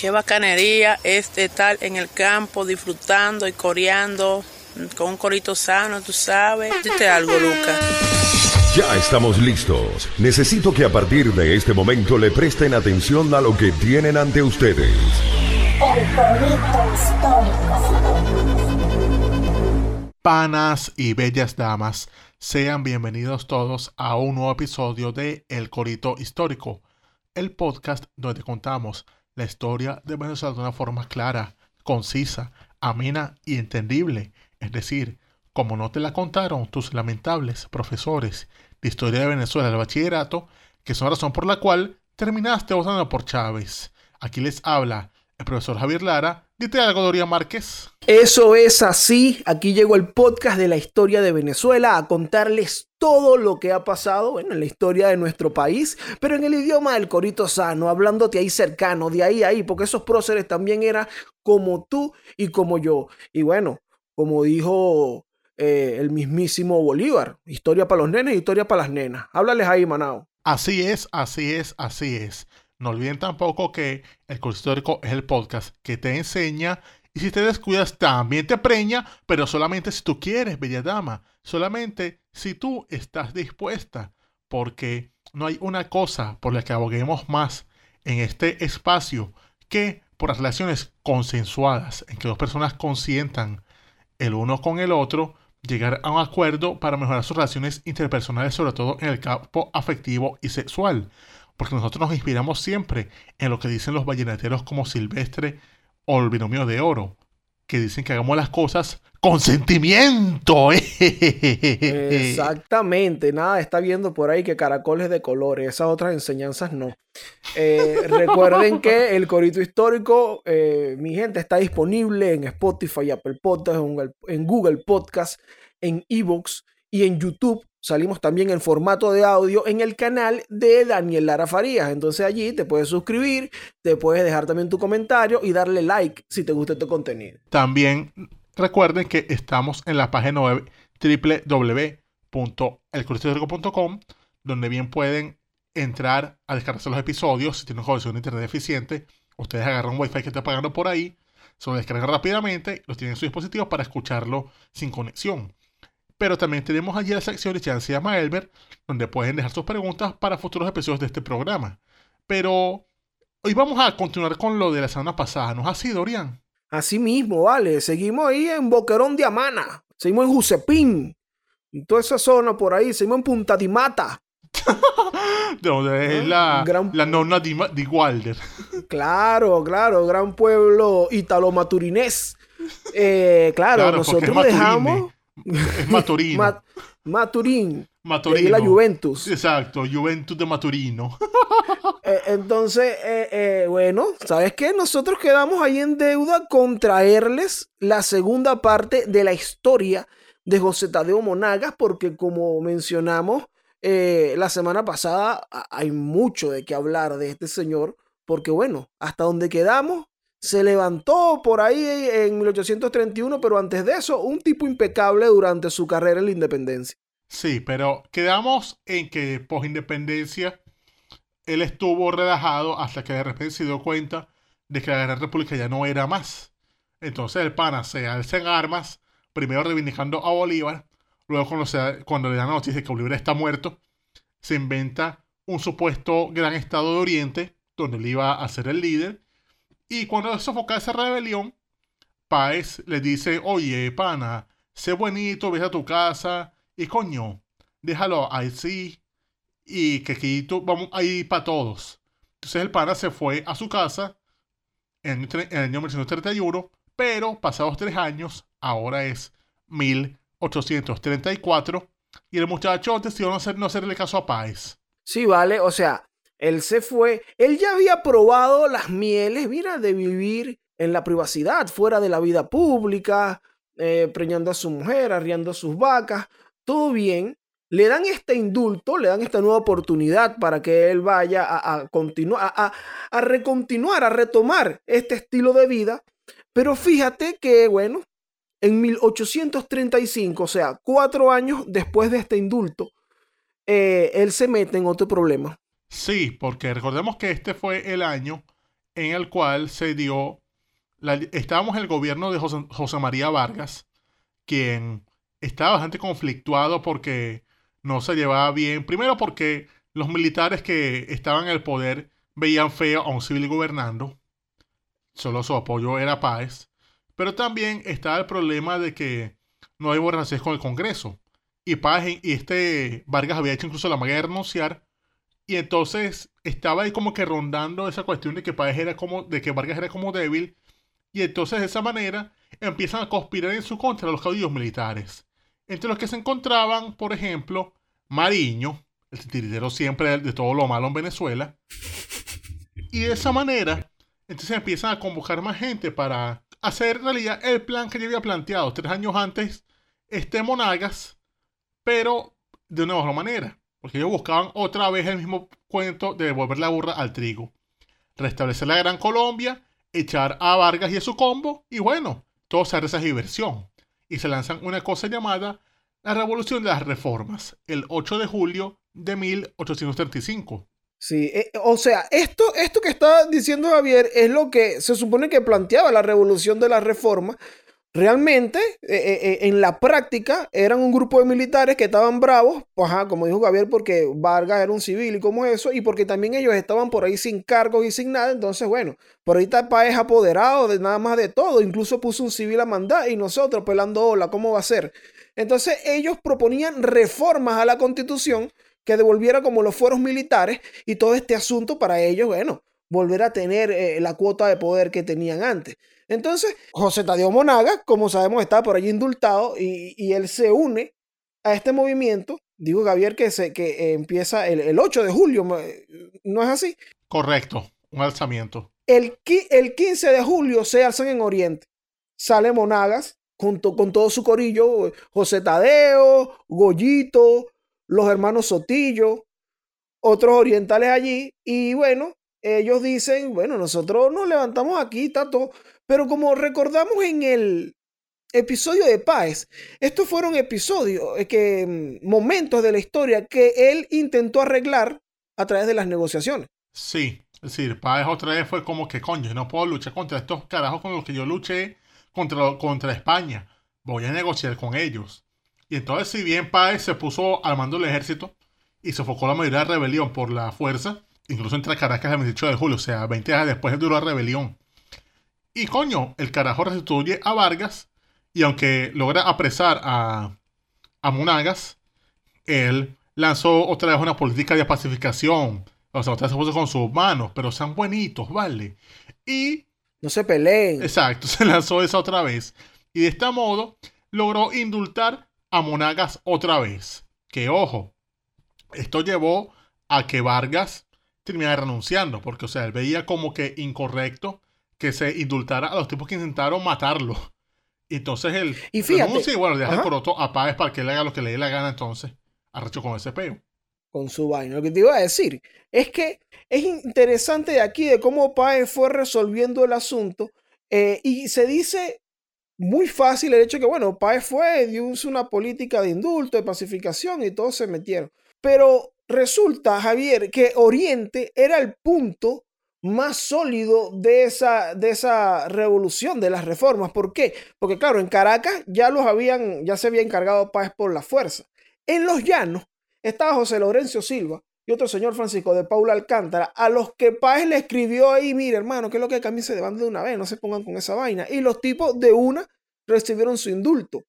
Qué bacanería es estar en el campo disfrutando y coreando con un corito sano, tú sabes. Dite algo, Lucas. Ya estamos listos. Necesito que a partir de este momento le presten atención a lo que tienen ante ustedes. El corito histórico. Panas y bellas damas, sean bienvenidos todos a un nuevo episodio de El Corito Histórico, el podcast donde contamos la historia de Venezuela de una forma clara, concisa, amena y entendible. Es decir, como no te la contaron tus lamentables profesores de historia de Venezuela del bachillerato, que es la razón por la cual terminaste votando por Chávez. Aquí les habla el profesor Javier Lara. Dite algo, Doria Márquez. Eso es así. Aquí llegó el podcast de la historia de Venezuela a contarles todo lo que ha pasado bueno, en la historia de nuestro país, pero en el idioma del corito sano, hablándote ahí cercano, de ahí a ahí, porque esos próceres también eran como tú y como yo. Y bueno, como dijo eh, el mismísimo Bolívar, historia para los nenes, historia para las nenas. Háblales ahí, Manao. Así es, así es, así es. No olviden tampoco que el curso histórico es el podcast que te enseña y si te descuidas también te preña, pero solamente si tú quieres, bella dama. Solamente si tú estás dispuesta. Porque no hay una cosa por la que aboguemos más en este espacio que por las relaciones consensuadas, en que dos personas consientan el uno con el otro, llegar a un acuerdo para mejorar sus relaciones interpersonales, sobre todo en el campo afectivo y sexual porque nosotros nos inspiramos siempre en lo que dicen los ballenateros como Silvestre o el binomio de oro, que dicen que hagamos las cosas con sentimiento. Exactamente, nada, está viendo por ahí que caracoles de colores, esas otras enseñanzas no. Eh, recuerden que el corito histórico, eh, mi gente, está disponible en Spotify, Apple Podcast, en Google Podcast, en Evox y en YouTube salimos también en formato de audio en el canal de Daniel Lara Farías. Entonces allí te puedes suscribir, te puedes dejar también tu comentario y darle like si te gusta este contenido. También recuerden que estamos en la página web www.elcrucesorco.com donde bien pueden entrar a descargarse los episodios si tienen una conexión de internet eficiente. Ustedes agarran un wifi que está pagando por ahí, se lo descargan rápidamente, los tienen en su dispositivo para escucharlo sin conexión. Pero también tenemos allí la sección de Chance llama Elber, donde pueden dejar sus preguntas para futuros episodios de este programa. Pero hoy vamos a continuar con lo de la semana pasada, ¿no es así, Dorian? Así mismo, vale. Seguimos ahí en Boquerón de Amana. Seguimos en Jusepín. Y toda esa zona por ahí. Seguimos en Punta di Mata. de donde es la, la nonna di, di Walder. claro, claro. Gran pueblo italo-maturinés. Eh, claro, nosotros dejamos es Maturino. Maturín. Maturino. Y la Juventus. Exacto, Juventus de Maturino. Eh, entonces, eh, eh, bueno, ¿sabes qué? Nosotros quedamos ahí en deuda con traerles la segunda parte de la historia de José Tadeo Monagas, porque como mencionamos la semana pasada, hay mucho de qué hablar de este señor, porque bueno, hasta donde quedamos, se levantó por ahí en 1831, pero antes de eso, un tipo impecable durante su carrera en la independencia. Sí, pero quedamos en que post independencia él estuvo relajado hasta que de repente se dio cuenta de que la Gran República ya no era más. Entonces el pana se alza en armas, primero reivindicando a Bolívar, luego cuando, cuando le dan la noticia de que Bolívar está muerto, se inventa un supuesto gran estado de Oriente, donde él iba a ser el líder, y cuando sofoca esa rebelión, Páez le dice, oye, pana, sé bonito, ve a tu casa y coño, déjalo así y que aquí vamos ahí para todos. Entonces el pana se fue a su casa en, el año 1931, pero pasados tres años, ahora es 1834, y el muchacho decidió no, hacer, no hacerle caso a Páez. Sí, vale, o sea, él se fue. Él ya había probado las mieles, mira, de vivir en la privacidad, fuera de la vida pública, eh, preñando a su mujer, arriando a sus vacas, todo bien. Le dan este indulto, le dan esta nueva oportunidad para que él vaya a, continuar, a, recontinuar, a retomar este estilo de vida. Pero fíjate que, bueno, en 1835, o sea, cuatro años después de este indulto, eh, él se mete en otro problema. Sí, porque recordemos que este fue el año en el cual se dio, la- estábamos en el gobierno de José, María Vargas, quien estaba bastante conflictuado porque no se llevaba bien, primero porque los militares que estaban en el poder veían feo a un civil gobernando, solo su apoyo era Páez, pero también estaba el problema de que no hay relaciones con el Congreso. Y Páez y este Vargas había hecho incluso la manera de renunciar. Y entonces estaba ahí como que rondando esa cuestión de que Páez era como, de que Vargas era como débil. Y entonces de esa manera empiezan a conspirar en su contra los caudillos militares. Entre los que se encontraban, por ejemplo, Mariño, el titiritero siempre de, todo lo malo en Venezuela. Y de esa manera, entonces empiezan a convocar más gente para hacer realidad el plan que yo había planteado tres años antes, este Monagas, pero de una mejor manera. Porque ellos buscaban otra vez el mismo cuento de devolver la burra al trigo. Restablecer la Gran Colombia, echar a Vargas y a su combo, y bueno, todo se esa diversión. Y se lanzan una cosa llamada la Revolución de las Reformas, el 8 de julio de 1835. Sí, eh, o sea, esto, esto que está diciendo Javier es lo que se supone que planteaba la revolución de la reforma. Realmente, eh, eh, eh, en la práctica, eran un grupo de militares que estaban bravos, pues, ajá, como dijo Javier, porque Vargas era un civil y como eso, y porque también ellos estaban por ahí sin cargos y sin nada. Entonces, bueno, por ahí está Páez apoderado de nada más de todo. Incluso puso un civil a mandar y nosotros pelando ola, ¿cómo va a ser? Entonces, ellos proponían reformas a la constitución que devolviera como los fueros militares y todo este asunto para ellos, bueno, volver a tener la cuota de poder que tenían antes. Entonces, José Tadeo Monaga, como sabemos, está por allí indultado y, y él se une a este movimiento. Digo, Javier, que, se, que eh, empieza el, el 8 de julio, ¿no es así? Correcto, un alzamiento. El, qui- el 15 de julio se alzan en Oriente. Sale Monagas junto con todo su corillo, José Tadeo, Goyito, los hermanos Sotillo, otros orientales allí. Y bueno, ellos dicen, bueno, nosotros nos levantamos aquí, todo. Pero como recordamos en el episodio de Páez, estos fueron episodios, eh, que, mm, momentos de la historia que él intentó arreglar a través de las negociaciones. Sí, es decir, Páez otra vez fue como que, coño, no puedo luchar contra estos carajos con los que yo luché contra, contra España. Voy a negociar con ellos. Y entonces, si bien Páez se puso al mando del ejército y sofocó la mayoría de la rebelión por la fuerza, incluso entre Caracas el 28 de julio, o sea, 20 días después duró la rebelión. Y coño, el carajo restituye a Vargas y aunque logra apresar a, a Monagas, él lanzó otra vez una política de pacificación. O sea, otra vez se puso con sus manos, pero sean buenitos, ¿vale? Y, No se peleen. exacto, se lanzó esa otra vez. Y de este modo logró indultar a Monagas otra vez. Que ojo, esto llevó a que Vargas terminara renunciando, porque, o sea, él veía como que incorrecto que se indultara a los tipos que intentaron matarlo. Y entonces él Y fíjate, renuncia y bueno, deja el coroto a Páez para que él haga lo que le dé la gana entonces. Arrecho con ese peo. con su vaina. Lo que te iba a decir es que es interesante de aquí de cómo Páez fue resolviendo el asunto eh, y se dice muy fácil el hecho que, bueno, Páez fue, dio una política de indulto, de pacificación y todos se metieron. Pero resulta, Javier, que Oriente era el punto más sólido de esa, de esa revolución, de las reformas. ¿Por qué? Porque claro, en Caracas ya los habían, ya se había encargado Páez por la fuerza. En los llanos estaba José Lorenzo Silva y otro señor Francisco de Paula Alcántara, a los que Páez le escribió ahí, mire hermano, que es lo que cambiarse de banda de una vez, no se pongan con esa vaina. Y los tipos de una recibieron su indulto.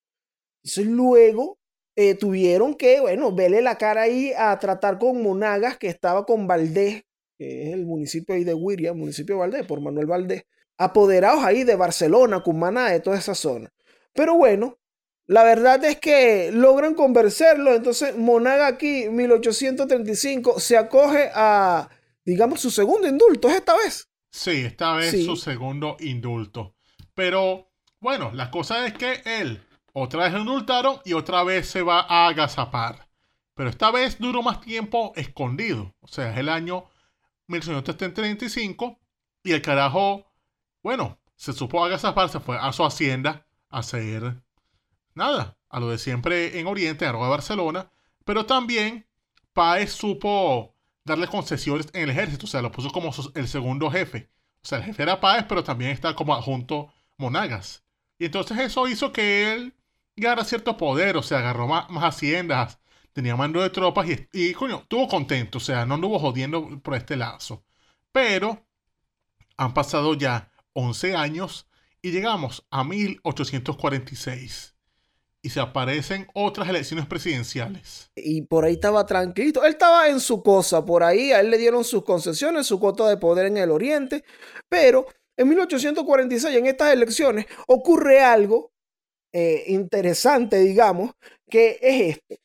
Entonces luego eh, tuvieron que, bueno, verle la cara ahí a tratar con Monagas, que estaba con Valdés, que es el municipio ahí de Huiria, municipio de Valdés, por Manuel Valdés, apoderados ahí de Barcelona, Cumaná, de toda esa zona. Pero bueno, la verdad es que logran convencerlo. Entonces, Monaga aquí, 1835, se acoge a, digamos, su segundo indulto, ¿es esta vez? Sí, esta vez Sí. su segundo indulto. Pero bueno, la cosa es que él otra vez lo indultaron y otra vez se va a agazapar. Pero esta vez duró más tiempo escondido. O sea, es el año 1835 y el carajo, bueno, se supo agazapar, se fue a su hacienda a hacer nada, a lo de siempre en Oriente, en Arroyo de Barcelona. Pero también Páez supo darle concesiones en el ejército, o sea, lo puso como el segundo jefe. O sea, el jefe era Páez, pero también está como adjunto Monagas. Y entonces eso hizo que él ganara cierto poder, o sea, agarró más, más haciendas, tenía mando de tropas y, y, coño, estuvo contento, o sea, no anduvo jodiendo por este lazo. Pero han pasado ya 11 años y llegamos a 1846 y se aparecen otras elecciones presidenciales. Y por ahí estaba tranquilo. Él estaba en su cosa, por ahí a él le dieron sus concesiones, su cuota de poder en el oriente, pero en 1846, en estas elecciones, ocurre algo eh, interesante, digamos, que es esto.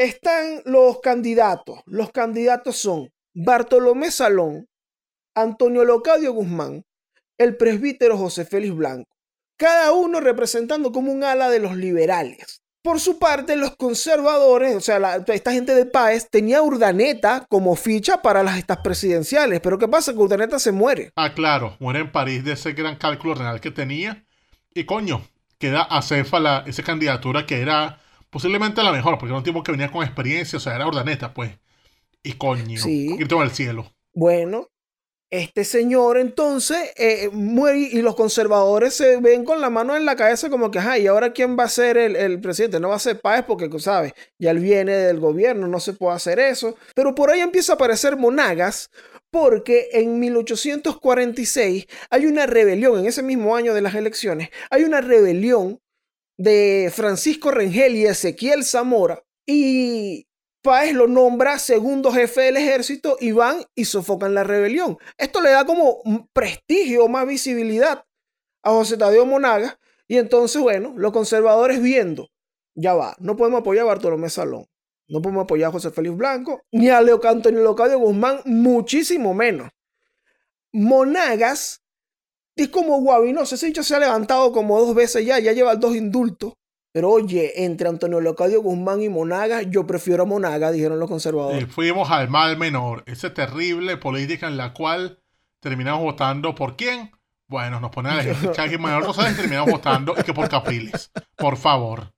Están los candidatos. Los candidatos son Bartolomé Salón, Antonio Locadio Guzmán, el presbítero José Félix Blanco cada uno representando como un ala de los liberales. Por su parte, los conservadores, o sea, esta gente de Páez, tenía Urdaneta como ficha para las estas presidenciales. Pero ¿qué pasa? Que Urdaneta se muere. Ah, claro, muere en París de ese gran cálculo renal que tenía. Y coño, queda acéfala esa candidatura que era posiblemente la mejor, porque era un tipo que venía con experiencia, o sea, era Urdaneta, pues. Y coño, Sí. grito al cielo. Bueno, este señor entonces eh, muere y los conservadores se ven con la mano en la cabeza como que, ajá, ¿y ahora quién va a ser el, el presidente? No va a ser Páez porque, tú ¿sabes? Ya él viene del gobierno, no se puede hacer eso. Pero por ahí empieza a aparecer Monagas porque en 1846 hay una rebelión, en ese mismo año de las elecciones, hay una rebelión de Francisco Rengel y Ezequiel Zamora y Páez lo nombra segundo jefe del ejército y van y sofocan la rebelión. Esto le da como prestigio, más visibilidad a José Tadeo Monagas. Y entonces, bueno, los conservadores viendo, ya va, no podemos apoyar a Bartolomé Salón, no podemos apoyar a José Félix Blanco, ni a Leo Antonio Locadio Guzmán, muchísimo menos. Monagas es como Guavinoso, ese dicho se ha levantado como dos veces ya, ya lleva dos indultos. Pero oye, entre Antonio Locadio Guzmán y Monagas, yo prefiero a Monagas, dijeron los conservadores. Y fuimos al mal menor, esa terrible política en la cual terminamos votando por quién. Bueno, nos ponen a elegir Chagui Manuel Rosales y terminamos votando y que por Capriles. Por favor.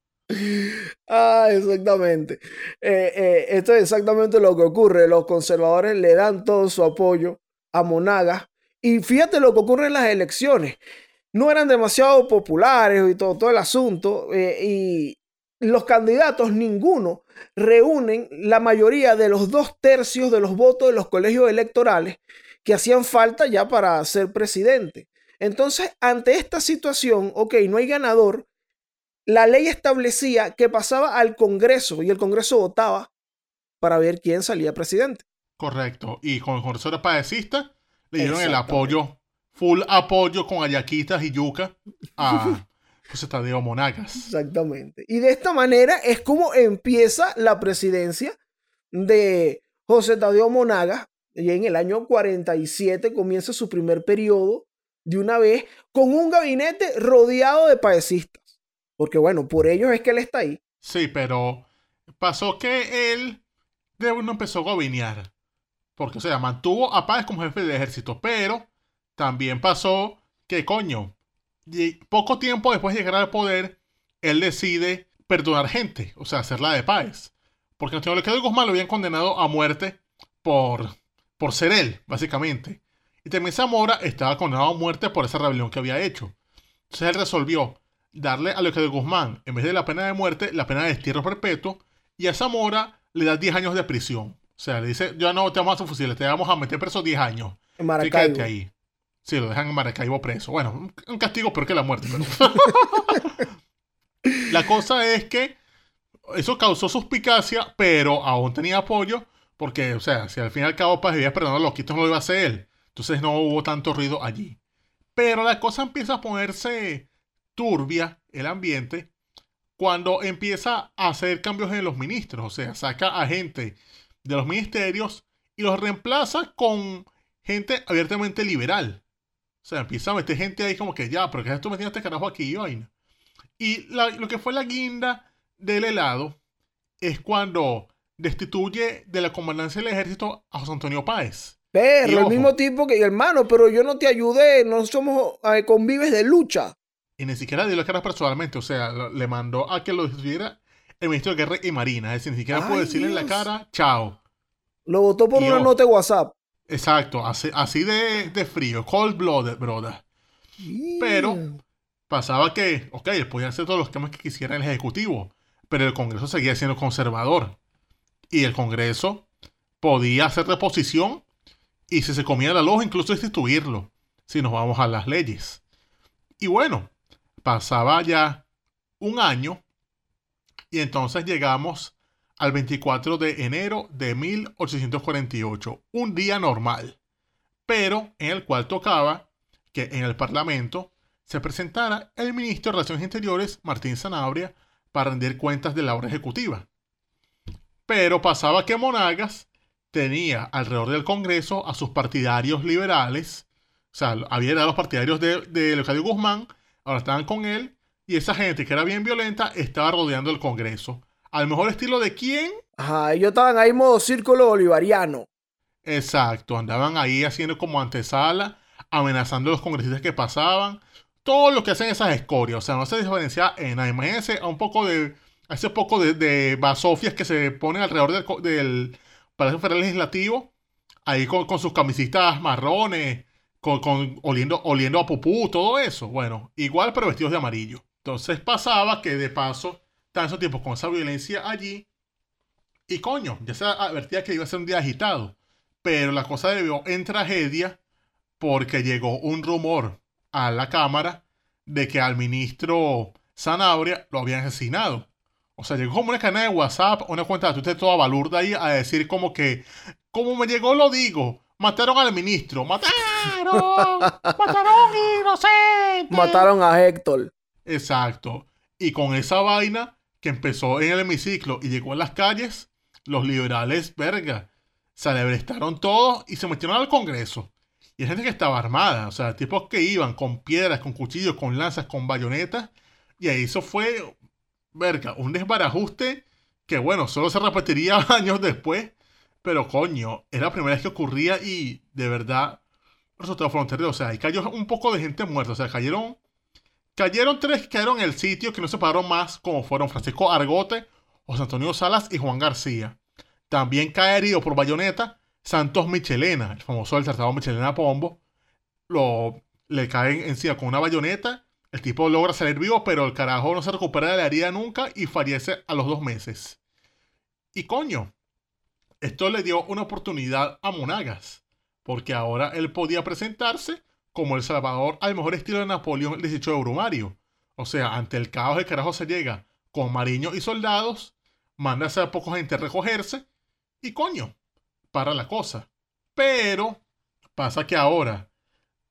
Ah, exactamente. Eh, eh, esto es exactamente lo que ocurre. Los conservadores le dan todo su apoyo a Monagas. Y fíjate lo que ocurre en las elecciones. No eran demasiado populares y todo, todo el asunto. eh, y los candidatos, ninguno, reúnen la mayoría de los dos tercios de los votos de los colegios electorales que hacían falta ya para ser presidente. Entonces, ante esta situación, ok, no hay ganador, la ley establecía que pasaba al Congreso y el Congreso votaba para ver quién salía presidente. Correcto. Y con de Paecista le dieron el apoyo, full apoyo con ayaquitas y yuca a José Tadeo Monagas. Exactamente. Y de esta manera es como empieza la presidencia de José Tadeo Monagas. Y en el año 47 comienza su primer periodo de una vez con un gabinete rodeado de paecistas. Porque bueno, por ellos es que él está ahí. Sí, pero pasó que él de uno empezó a gobernar. Porque, o sea, mantuvo a Páez como jefe del ejército. Pero también pasó que, coño, poco tiempo después de llegar al poder, él decide perdonar gente. O sea, hacerla de Páez. Porque Antonio Lequedo Guzmán lo habían condenado a muerte por, por ser él, básicamente. Y también Zamora estaba condenado a muerte por esa rebelión que había hecho. Entonces él resolvió darle a Lequedo Guzmán, en vez de la pena de muerte, la pena de destierro perpetuo. Y a Zamora le da 10 años de prisión. O sea, le dice, ya no te vamos a hacer fusiles, te vamos a meter preso 10 años. En Sí, Maracaibo. quédate ahí. Sí, lo dejan en Maracaibo preso. Bueno, un- castigo peor que la muerte. Pero... la cosa es que eso causó suspicacia, pero aún tenía apoyo, porque, o sea, si al fin y al cabo Paz debía perdonar a los quitos, no lo iba a hacer él. Entonces no hubo tanto ruido allí. Pero la cosa empieza a ponerse turbia, el ambiente, cuando empieza a hacer cambios en los ministros. O sea, saca a gente de los ministerios y los reemplaza con gente abiertamente liberal. O sea, empieza a meter gente ahí como que ya, pero ¿qué es tú metiendo este carajo aquí y vaina? Y la- lo que fue la guinda del helado es cuando destituye de la comandancia del ejército a José Antonio Páez. Pero el mismo tipo que, hermano, pero yo no te ayudé, no somos eh, convives de lucha. Y ni siquiera dio la cara personalmente, o sea, le mandó a que lo destituyera el ministro de Guerra y Marina. Es decir, ni siquiera pudo Ay, decirle en la cara, chao. Lo votó por Y una nota de WhatsApp. Exacto, así, así de, de frío, cold blooded, brother. Pero pasaba que, ok, podían hacer todos los temas que quisiera el Ejecutivo, pero el Congreso seguía siendo conservador. Y el Congreso podía hacer reposición y si se comía la loja, incluso destituirlo, si nos vamos a las leyes. Y bueno, pasaba ya un año y entonces llegamos al 24 de enero de 1848, un día normal, pero en el cual tocaba que en el Parlamento se presentara el ministro de Relaciones Interiores, Martín Sanabria, para rendir cuentas de la obra ejecutiva. Pero pasaba que Monagas tenía alrededor del Congreso a sus partidarios liberales, o sea, había a los partidarios de, de Leocadio Guzmán, ahora estaban con él, y esa gente que era bien violenta estaba rodeando el Congreso. Al mejor estilo de quién? Ajá, ellos estaban ahí modo círculo bolivariano. Exacto, andaban ahí haciendo como antesala, amenazando a los congresistas que pasaban. Todo lo que hacen esas escorias, o sea, no se diferencia en. Imagínense a un poco de, a ese poco de, de basofias que se ponen alrededor del, del Palacio Federal Legislativo, ahí con, con sus camisetas marrones, con, con, oliendo, oliendo a pupú, todo eso. Bueno, igual pero vestidos de amarillo. Entonces pasaba que de paso, tanto tiempo con esa violencia allí, y coño, ya se advertía que iba a ser un día agitado. Pero la cosa debió en tragedia porque llegó un rumor a la Cámara de que al ministro Sanabria lo habían asesinado. O sea, llegó como una cadena de WhatsApp, una cuenta de Twitter toda balurda ahí a decir como que, como me llegó lo digo, mataron al ministro, mataron, mataron inocente. Mataron a Héctor. Exacto. Y con esa vaina que empezó en el hemiciclo y llegó a las calles, los liberales, verga, se alebrestaron todos y se metieron al Congreso. Y hay gente que estaba armada, o sea, tipos que iban con piedras, con cuchillos, con lanzas, con bayonetas. Y ahí eso fue, verga, un desbarajuste que, bueno, solo se repetiría años después. Pero coño, era la primera vez que ocurría y de verdad, fueron terribles. O sea, ahí cayó un poco de gente muerta. O sea, cayeron, cayeron tres que cayeron en el sitio que no se pararon más, como fueron Francisco Argote, José Antonio Salas y Juan García. También cae herido por bayoneta Santos Michelena, el famoso del tratado Michelena Pombo. Lo, le caen encima con una bayoneta. El tipo logra salir vivo, pero el carajo no se recupera de la herida nunca y fallece a los dos meses. Y coño, esto le dio una oportunidad a Monagas, porque ahora él podía presentarse como el salvador al mejor estilo de Napoleón el 18 de Brumario. O sea, ante el caos el carajo se llega con mariños y soldados, manda a hacer poco gente a recogerse y coño, para la cosa. Pero pasa que ahora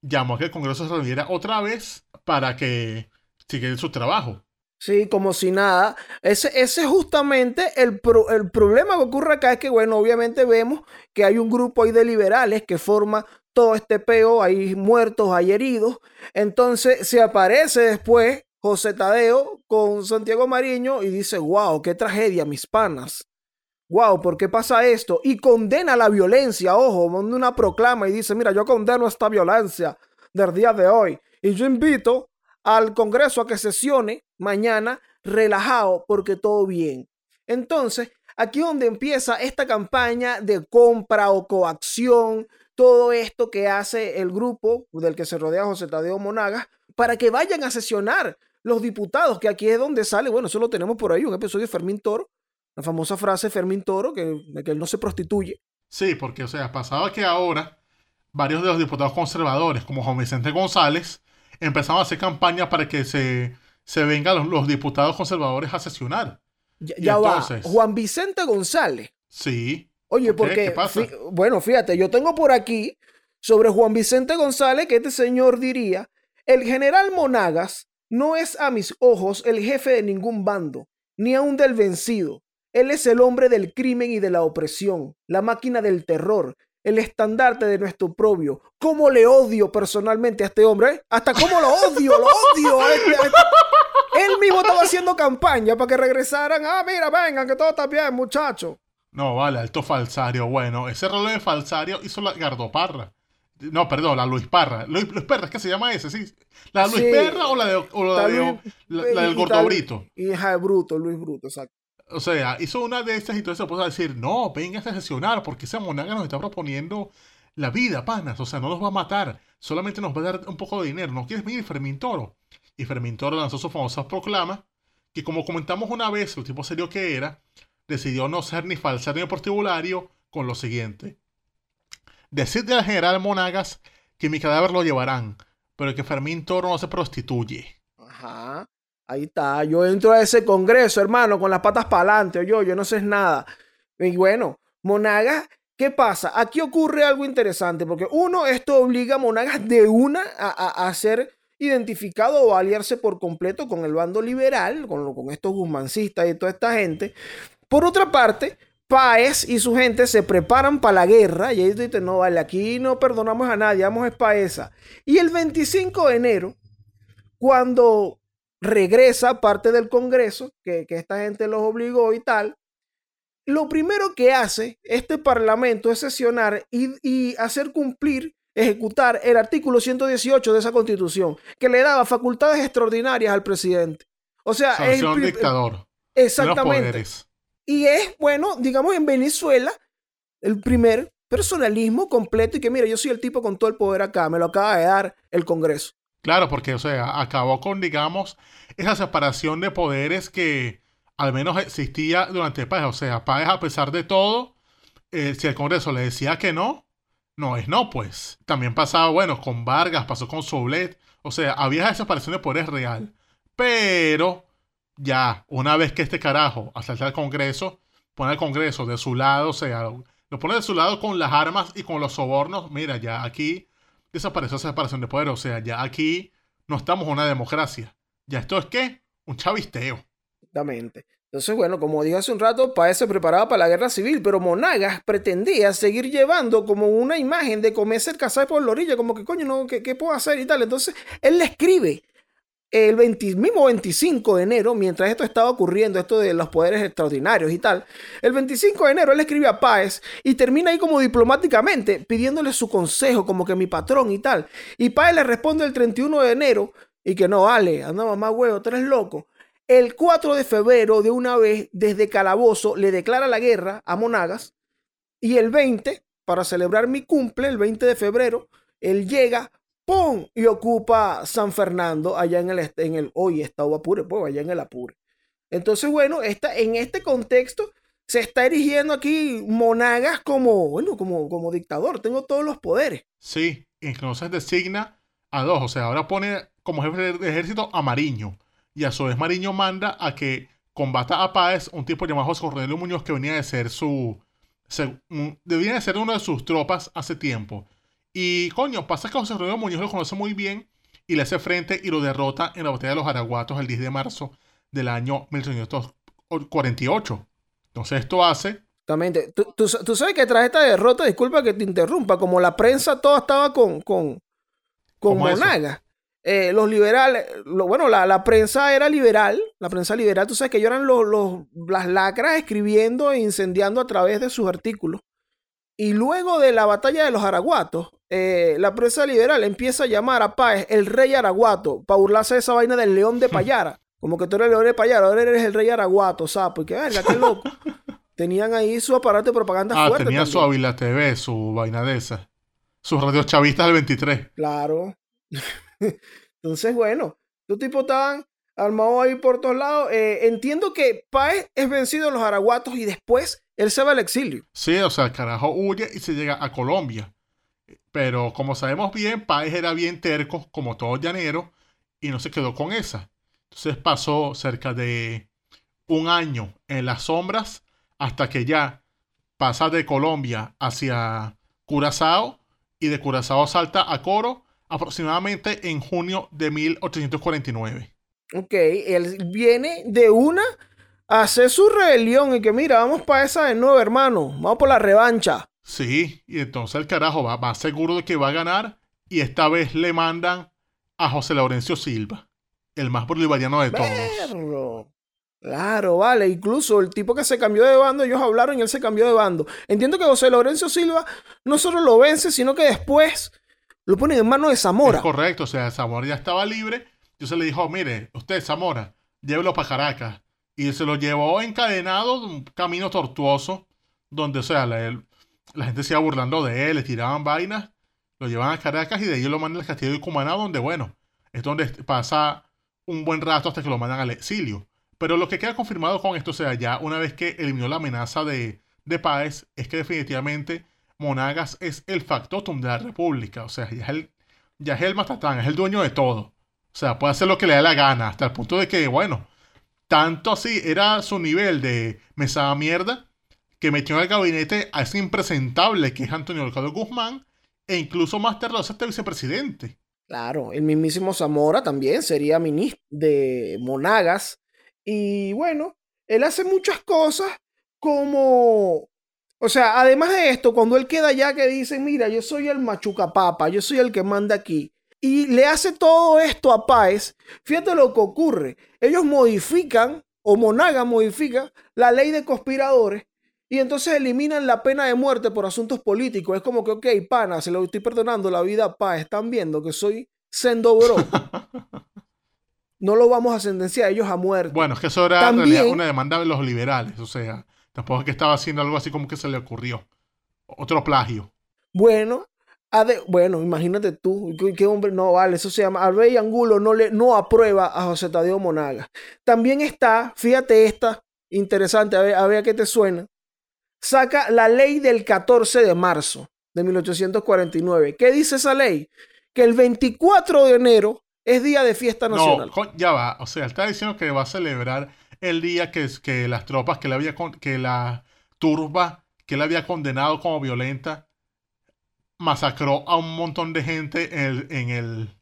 llamó a que el Congreso se reuniera otra vez para que siga su trabajo. Sí, como si nada. Ese, ese es justamente el, el problema que ocurre acá, es que, bueno, obviamente vemos que hay un grupo ahí de liberales que forma todo este peo, hay muertos, hay heridos. Entonces se aparece después José Tadeo con Santiago Mariño y dice, wow, qué tragedia, mis panas. Wow, ¿por qué pasa esto? Y condena la violencia, ojo, manda una proclama y dice, mira, yo condeno esta violencia del día de hoy. Y yo invito al Congreso a que sesione mañana relajado porque todo bien. Entonces, aquí es donde empieza esta campaña de compra o coacción, todo esto que hace el grupo del que se rodea José Tadeo Monagas, para que vayan a sesionar los diputados, que aquí es donde sale, bueno, eso lo tenemos por ahí, un episodio de Fermín Toro, la famosa frase de Fermín Toro, que, de que él no se prostituye. Sí, porque, o sea, pasaba que ahora varios de los diputados conservadores, como Juan Vicente González, empezaron a hacer campaña para que se, se vengan los, los diputados conservadores a sesionar. Ya, Y ya va, Juan Vicente González. Sí. Oye, porque, ¿Qué pasa? fí- bueno, fíjate, yo tengo por aquí sobre Juan Vicente González que este señor diría, el general Monagas no es a mis ojos el jefe de ningún bando, ni aun del vencido. Él es el hombre del crimen y de la opresión, la máquina del terror, el estandarte de nuestro oprobio. ¿Cómo le odio personalmente a este hombre? eh? Hasta cómo lo odio, lo odio. a este- a este- Él mismo estaba haciendo campaña para que regresaran. Ah, mira, vengan, que todo está bien, muchachos. No, vale, alto falsario. Bueno, ese rol de falsario hizo la Gardoparra. No, perdón, la Luis Parra. Luis, Luis Perra, es que se llama ese, sí. ¿La Luis Sí. Perra o la, de, o la, de- Luis- la, la del y Gordo tal- Brito? Y ajá, Bruto, Luis Bruto, exacto. O sea, hizo una de estas y entonces se puso a decir, no, vengan a sesionar porque esa monaga nos está proponiendo la vida, panas, o sea, no nos va a matar, solamente nos va a dar un poco de dinero. ¿No quieres venir, Fermín Toro? Y Fermín Toro lanzó su famosa proclama, que como comentamos una vez, el tipo serio que era, decidió no ser ni falsario ni portibulario con lo siguiente. Decirle al general Monagas que mi cadáver lo llevarán, pero que Fermín Toro no se prostituye. Ajá. Ahí está. Yo entro a ese congreso, hermano, con las patas para adelante. Yo, yo no sé nada. Y bueno, Monagas, ¿qué pasa? Aquí ocurre algo interesante, porque uno, esto obliga a Monagas de una a, a, ser identificado o aliarse por completo con el bando liberal, con, con estos guzmancistas y toda esta gente. Por otra parte, Páez y su gente se preparan para la guerra y ellos dicen, no, vale, aquí no perdonamos a nadie, vamos a Paesa. Y el 25 de enero, cuando regresa parte del Congreso, que, esta gente los obligó y tal, lo primero que hace este Parlamento es sesionar y, hacer cumplir, ejecutar el artículo 118 de esa Constitución, que le daba facultades extraordinarias al presidente. O sea, es dictador. Exactamente. Y es, bueno, digamos en Venezuela, el primer personalismo completo y que mira, yo soy el tipo con todo el poder acá, me lo acaba de dar el Congreso. Claro, porque, o sea, acabó con, digamos, esa separación de poderes que al menos existía durante Páez. O sea, Páez, a pesar de todo, eh, si el Congreso le decía que no, no es no, pues. También pasaba, bueno, con Vargas, pasó con Soulet. O sea, había esa separación de poderes real. Pero ya, una vez que este carajo asalta al Congreso, pone al Congreso de su lado, o sea, lo pone de su lado con las armas y con los sobornos, mira, ya aquí desapareció esa separación de poder, o sea, ya aquí no estamos en una democracia. Ya esto es qué? Un chavisteo. Exactamente. Entonces, bueno, como dije hace un rato, Paez se preparaba para la guerra civil, pero Monagas pretendía seguir llevando como una imagen de comerse el cazar por la orilla, como que coño, no, ¿qué, ¿qué, puedo hacer y tal? Entonces, él le escribe el mismo 25 de enero, mientras esto estaba ocurriendo, esto de los poderes extraordinarios y tal, el 25 de enero él escribe a Páez y termina ahí como diplomáticamente pidiéndole su consejo, como que mi patrón y tal. Y Páez le responde el 31 de enero y que no, vale, anda mamá huevo, tú eres loco. El 4 de febrero, de una vez, desde Calabozo, le declara la guerra a Monagas y el 20, para celebrar mi cumple, el 20 de febrero, él llega ¡pum! Y ocupa San Fernando allá en el, en el hoy estado Apure, pues allá en el Apure. Entonces, bueno, esta, en este contexto se está erigiendo aquí Monagas como, bueno, como, como dictador. Tengo todos los poderes. Sí, entonces designa a dos. O sea, ahora pone como jefe de ejército a Mariño. Y a su vez Mariño manda a que combata a Páez un tipo llamado José Cornelio Muñoz que venía de ser su... debía de ser uno de sus tropas hace tiempo. Y coño, pasa que José Rodrigo Muñoz lo conoce muy bien y le hace frente y lo derrota en la batalla de los Araguatos el 10 de marzo del año 1848. Entonces esto hace... Exactamente. Tú, tú, sabes que tras esta derrota, disculpa que te interrumpa, como la prensa toda estaba con, con, con Monaga. Eh, los liberales, lo, bueno, la, la, prensa era liberal, la prensa liberal, tú sabes que ellos eran los, los, las lacras escribiendo e incendiando a través de sus artículos. Y luego de la batalla de los Araguatos, eh, la prensa liberal empieza a llamar a Páez el rey Araguato para burlarse de esa vaina del león de Payara. Como que tú eres el león de Payara, ahora eres el rey Araguato, sapo. Y que verga, qué loco. Tenían ahí su aparato de propaganda ah, fuerte. Ah, tenía su Ávila TV, su vaina de esa. Sus radios chavistas del 23. Claro. Entonces, bueno, estos tipos estaban armados ahí por todos lados. Eh, entiendo que Páez es vencido en los Araguatos y después él se va al exilio. Sí, o sea, el carajo huye y se llega a Colombia. Pero como sabemos bien, Páez era bien terco, como todo llanero, y no se quedó con esa. Entonces pasó cerca de un año en las sombras hasta que ya pasa de Colombia hacia Curazao y de Curazao salta a Coro aproximadamente en junio de 1849. Ok, él viene de una a hacer su rebelión y que mira, vamos para esa de nuevo, hermano, vamos por la revancha. Sí, y entonces el carajo va, va seguro de que va a ganar y esta vez le mandan a José Laurencio Silva, el más bolivariano de todos. Claro, vale. Incluso el tipo que se cambió de bando, ellos hablaron y él se cambió de bando. Entiendo que José Laurencio Silva no solo lo vence, sino que después lo ponen en manos de Zamora. Es correcto, o sea, Zamora ya estaba libre. se le dijo, mire, usted, Zamora, llévelo para Caracas. Y se lo llevó encadenado, un camino tortuoso, donde, o sea, la gente se iba burlando de él, le tiraban vainas, lo llevan a Caracas y de ahí lo mandan al castillo de Cumaná, donde, bueno, es donde pasa un buen rato hasta que lo mandan al exilio. Pero lo que queda confirmado con esto, o sea, ya una vez que eliminó la amenaza de, de Páez, es que definitivamente Monagas es el factotum de la República. O sea, ya es el, ya es el matatán, es el dueño de todo. O sea, puede hacer lo que le dé la gana, hasta el punto de que, bueno, tanto así era su nivel de mesada mierda que metió en el gabinete a ese impresentable que es Antonio Delgado Guzmán e incluso más terroso este vicepresidente. Claro, el mismísimo Zamora también sería ministro de Monagas. Y bueno, él hace muchas cosas como... O sea, además de esto, cuando él queda allá que dice, mira, yo soy el machucapapa, yo soy el que manda aquí, y le hace todo esto a Páez, fíjate lo que ocurre. Ellos modifican, o Monaga modifica, la ley de conspiradores y entonces eliminan la pena de muerte por asuntos políticos. Es como que, ok, pana, se lo estoy perdonando la vida a Páez. Están viendo que soy sendo bro. no lo vamos a sentenciar ellos a muerte. Bueno, es que eso era en realidad una demanda de los liberales. O sea, tampoco es que estaba haciendo algo así como que se le ocurrió. Otro plagio. Bueno, bueno, imagínate tú, qué, hombre, no vale, eso se llama, Rey Angulo no, le, no aprueba a José Tadeo Monaga. También está, fíjate esta, interesante, a ver, a ver qué te suena, saca la ley del 14 de marzo de 1849. ¿Qué dice esa ley? Que el 24 de enero es día de fiesta nacional. No, ya va, o sea, está diciendo que va a celebrar el día que, que las tropas que, le había, que la turba que él había condenado como violenta masacró a un montón de gente en el, en el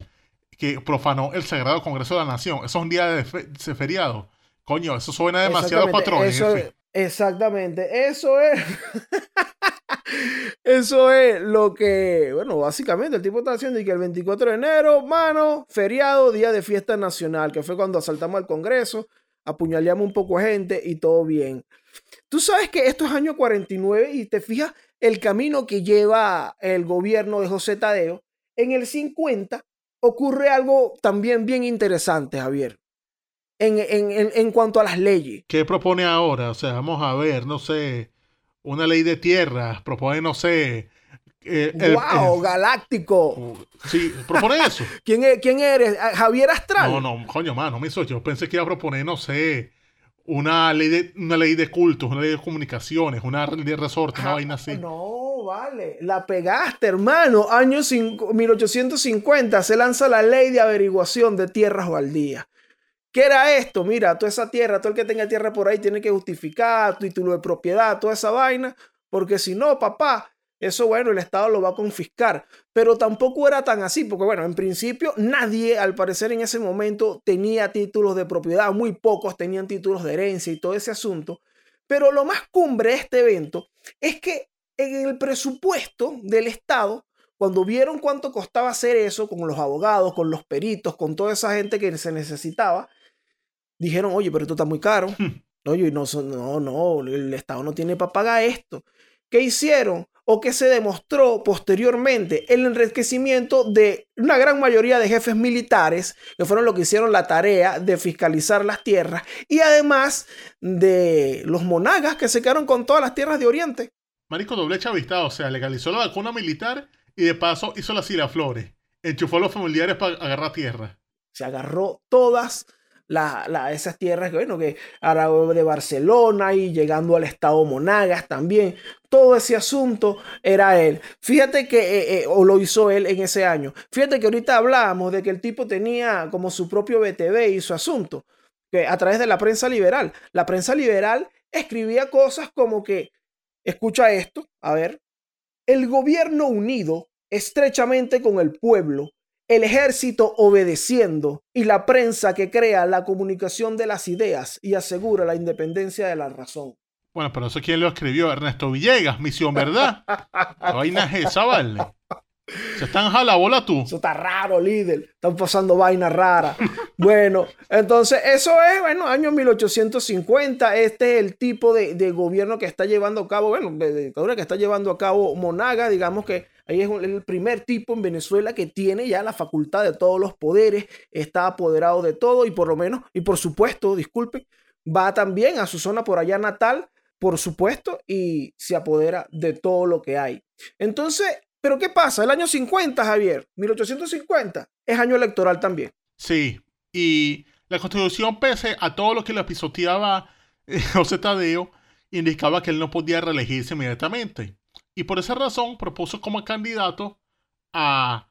que profanó el Sagrado Congreso de la Nación. Eso es un día de, feriado. Coño, eso suena demasiado patrón. Exactamente, eso es. eso es lo que, bueno, básicamente el tipo está haciendo y que el 24 de enero, mano, feriado, día de fiesta nacional, que fue cuando asaltamos al Congreso, apuñaleamos un poco a gente y todo bien. Tú sabes que esto es año 49 y te fijas el camino que lleva el gobierno de José Tadeo. En el 50 ocurre algo también bien interesante, Javier, en, en, cuanto a las leyes. ¿Qué propone ahora? O sea, vamos a ver, no sé, una ley de tierras, propone, no sé... Eh, ¡Wow! galáctico. Sí, propone eso. ¿Quién, e, ¿Quién eres? ¿Javier Astral? No, no, coño, mano, me hizo, yo pensé que iba a proponer, no sé, una ley de, una ley de cultos, una ley de comunicaciones, una ley de resorte, una vaina así. No, vale, la pegaste, hermano. Año 1850 se lanza la ley de averiguación de tierras baldías. ¿Qué era esto? Mira, toda esa tierra, todo el que tenga tierra por ahí tiene que justificar título de propiedad, toda esa vaina, porque si no, papá, eso, bueno, el Estado lo va a confiscar. Pero tampoco era tan así, porque, bueno, en principio nadie, al parecer en ese momento, tenía títulos de propiedad. Muy pocos tenían títulos de herencia y todo ese asunto. Pero lo más cumbre de este evento es que en el presupuesto del Estado, cuando vieron cuánto costaba hacer eso con los abogados, con los peritos, con toda esa gente que se necesitaba, dijeron, oye, pero esto está muy caro. Hmm. Oye, no, no, no, el Estado no tiene para pagar esto. ¿Qué hicieron? o que se demostró posteriormente el enriquecimiento de una gran mayoría de jefes militares que fueron los que hicieron la tarea de fiscalizar las tierras y además de los monagas que se quedaron con todas las tierras de Oriente. Marico doble chavista, o sea, legalizó la vacuna militar y de paso hizo las flores, enchufó a los familiares para agarrar tierra. Se agarró todas la, esas tierras, bueno, que ahora de Barcelona y llegando al estado Monagas también. Todo ese asunto era él. Fíjate que, eh, eh, o lo hizo él en ese año. Fíjate que ahorita hablábamos de que el tipo tenía como su propio BTV y su asunto, que a través de la prensa liberal. La prensa liberal escribía cosas como que, escucha esto, a ver, el gobierno unido estrechamente con el pueblo el ejército obedeciendo y la prensa que crea la comunicación de las ideas y asegura la independencia de la razón. Bueno, pero eso quién lo escribió, Ernesto Villegas, misión, ¿verdad? La vaina es esa, vale. Se están bola tú. Eso está raro, líder. Están pasando vainas raras. bueno, entonces eso es, bueno, año 1850. Este es el tipo de, gobierno que está llevando a cabo, bueno, de dictadura que está llevando a cabo Monaga, digamos que ahí es el primer tipo en Venezuela que tiene ya la facultad de todos los poderes, está apoderado de todo y por lo menos, y por supuesto, disculpen, va también a su zona por allá natal por supuesto, y se apodera de todo lo que hay. Entonces, ¿pero qué pasa? El año 50, Javier, 1850, es año electoral también. Sí, y la constitución, pese a todo lo que le pisoteaba eh, José Tadeo, indicaba que él no podía reelegirse inmediatamente. Y por esa razón propuso como candidato a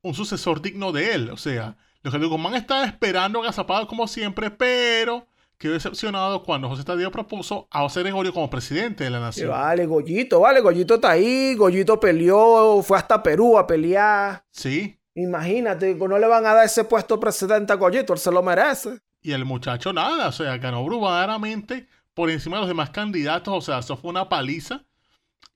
un sucesor digno de él. O sea, los que Guzmán estaba esperando agazapado como siempre, pero quedó decepcionado cuando José Tadeo propuso a José Gregorio como presidente de la nación. vale, Goyito, vale, Goyito está ahí, Goyito peleó, fue hasta Perú a pelear. Sí. Imagínate, no le van a dar ese puesto presidente a Goyito, él se lo merece. Y el muchacho nada, o sea, ganó brutalmente por encima de los demás candidatos, o sea, eso fue una paliza.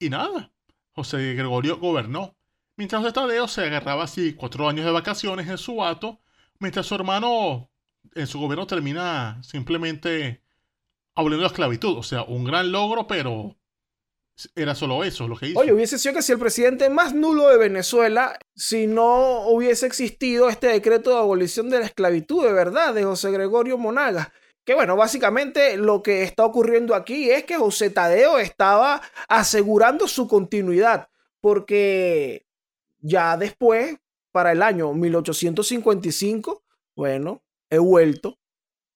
Y nada, José Gregorio gobernó. Mientras Tadeo se agarraba así cuatro años de vacaciones en su ato, mientras su hermano en su gobierno termina simplemente aboliendo la esclavitud. O sea, un gran logro, pero era solo eso lo que hizo. Oye, hubiese sido que si el presidente más nulo de Venezuela, si no hubiese existido este decreto de abolición de la esclavitud, de verdad, de José Gregorio Monagas. Que bueno, básicamente lo que está ocurriendo aquí es que José Tadeo estaba asegurando su continuidad, porque ya después, para el año 1855, bueno, he vuelto,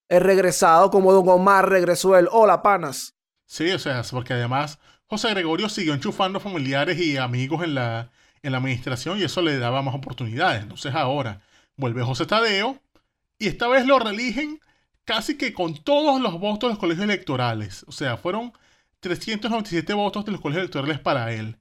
he regresado como Don Omar regresó él. Hola, panas. Sí, o sea, porque además José Gregorio siguió enchufando familiares y amigos en la, en la administración y eso le daba más oportunidades. Entonces ahora vuelve José Tadeo y esta vez lo religen casi que con todos los votos de los colegios electorales. O sea, fueron 397 votos de los colegios electorales para él.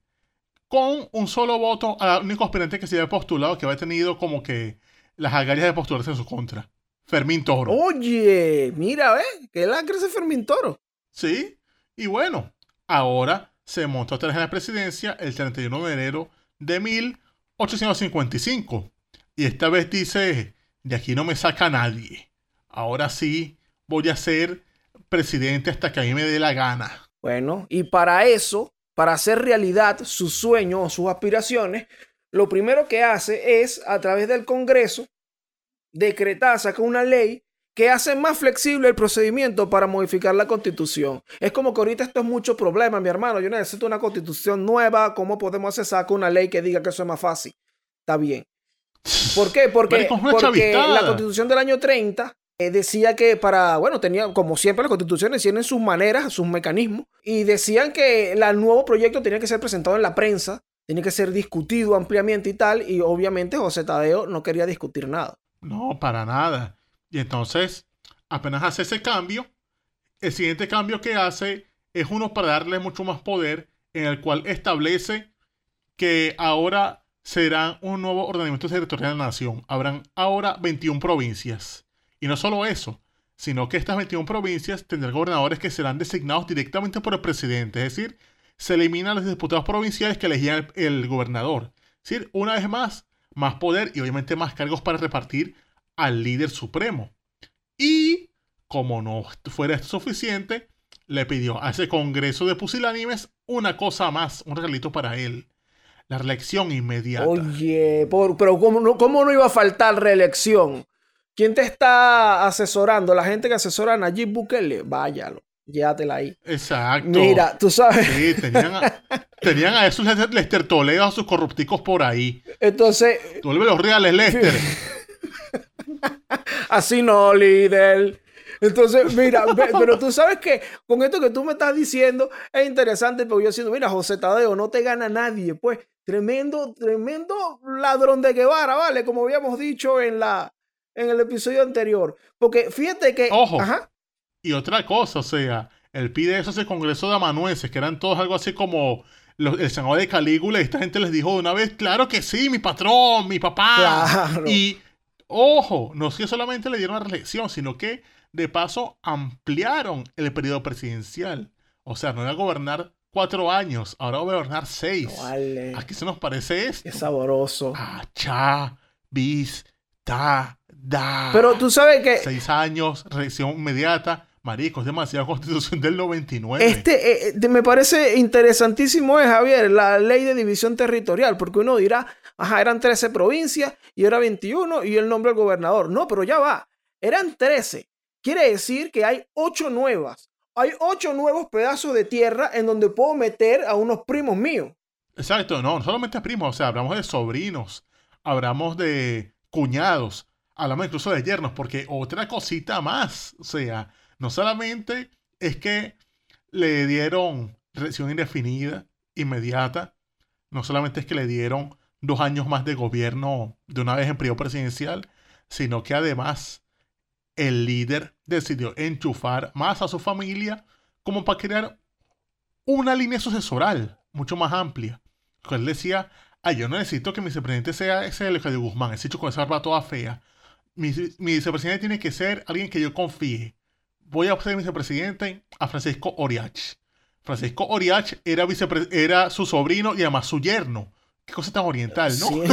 Con un solo voto al único aspirante que se había postulado, que había tenido como que las agallas de postularse en su contra. Fermín Toro. Oye, mira, ¿eh? Que la crece Fermín Toro. Sí, y bueno, ahora se montó vez en la presidencia el 31 de enero de 1855. Y esta vez dice, de aquí no me saca nadie. Ahora sí voy a ser presidente hasta que a mí me dé la gana. Bueno, y para eso, para hacer realidad sus sueños o sus aspiraciones, lo primero que hace es, a través del Congreso, decretar, saca una ley que hace más flexible el procedimiento para modificar la constitución. Es como que ahorita esto es mucho problema, mi hermano. Yo necesito una constitución nueva. ¿Cómo podemos hacer saca una ley que diga que eso es más fácil? Está bien. ¿Por qué? Porque, porque la constitución del año 30 eh, decía que para, bueno, tenía, como siempre las constituciones tienen sus maneras, sus mecanismos, y decían que el nuevo proyecto tenía que ser presentado en la prensa, tenía que ser discutido ampliamente y tal, y obviamente José Tadeo no quería discutir nada. No, para nada. Y entonces, apenas hace ese cambio, el siguiente cambio que hace es uno para darle mucho más poder, en el cual establece que ahora será un nuevo ordenamiento territorial de la nación. Habrán ahora 21 provincias. Y no solo eso, sino que estas 21 provincias tendrán gobernadores que serán designados directamente por el presidente. Es decir, se eliminan los diputados provinciales que elegían el, gobernador. Es decir, una vez más, más poder y obviamente más cargos para repartir al líder supremo. Y como no fuera esto suficiente, le pidió a ese congreso de pusilánimes una cosa más, un regalito para él. La reelección inmediata. Oye, pero ¿cómo no, ¿cómo no iba a faltar reelección? ¿Quién te está asesorando? La gente que asesora a Nayib Bukele. Váyalo. Llévatela ahí. Exacto. Mira, tú sabes. Sí, tenían a, tenían a esos Lester Toledo, a sus corrupticos por ahí. Entonces. Vuelve los reales, Lester. Así no, líder. Entonces, mira, pero tú sabes que con esto que tú me estás diciendo es interesante, porque yo siento, mira, José Tadeo, no te gana nadie, pues, tremendo, tremendo ladrón de Guevara, ¿vale? Como habíamos dicho en la, en el episodio anterior. Porque fíjate que. Ojo. Y otra cosa, o sea, él pide eso ese congreso de amanuenses, que eran todos algo así como el senador de Calígula, y esta gente les dijo de una vez, claro que sí, mi patrón, mi papá. Y Ojo, no es que solamente le dieron la reelección, sino que de paso ampliaron el periodo presidencial. O sea, no iba a gobernar cuatro años, ahora va a gobernar seis. vale. ¿A qué se nos parece esto? Es sabroso. Cha, bis, ta, da. Pero tú sabes que. Seis años, reelección inmediata. Marico, es demasiada constitución del 99. Este eh, eh, me parece interesantísimo, es, Javier, la ley de división territorial, porque uno dirá, ajá, eran 13 provincias y era 21 y el nombre del gobernador. No, pero ya va, eran 13. Quiere decir que hay 8 nuevas. hay ocho nuevos pedazos de tierra en donde puedo meter a unos primos míos. Exacto, no, no solamente primos, o sea, hablamos de sobrinos, hablamos de cuñados, hablamos incluso de yernos, porque otra cosita más, o sea, no solamente es que le dieron reelección indefinida, inmediata, no solamente es que le dieron dos años más de gobierno de una vez en periodo presidencial, sino que además el líder decidió enchufar más a su familia como para crear una línea sucesoral mucho más amplia. Él decía, ay, yo no necesito que mi vicepresidente sea ese de Guzmán, ese hecho con esa barba toda fea. Mi, mi, vicepresidente tiene que ser alguien que yo confíe. Voy a ser vicepresidente a Francisco Oriach. Francisco Oriach era, era su sobrino y además su yerno. Qué cosa tan oriental, ¿no?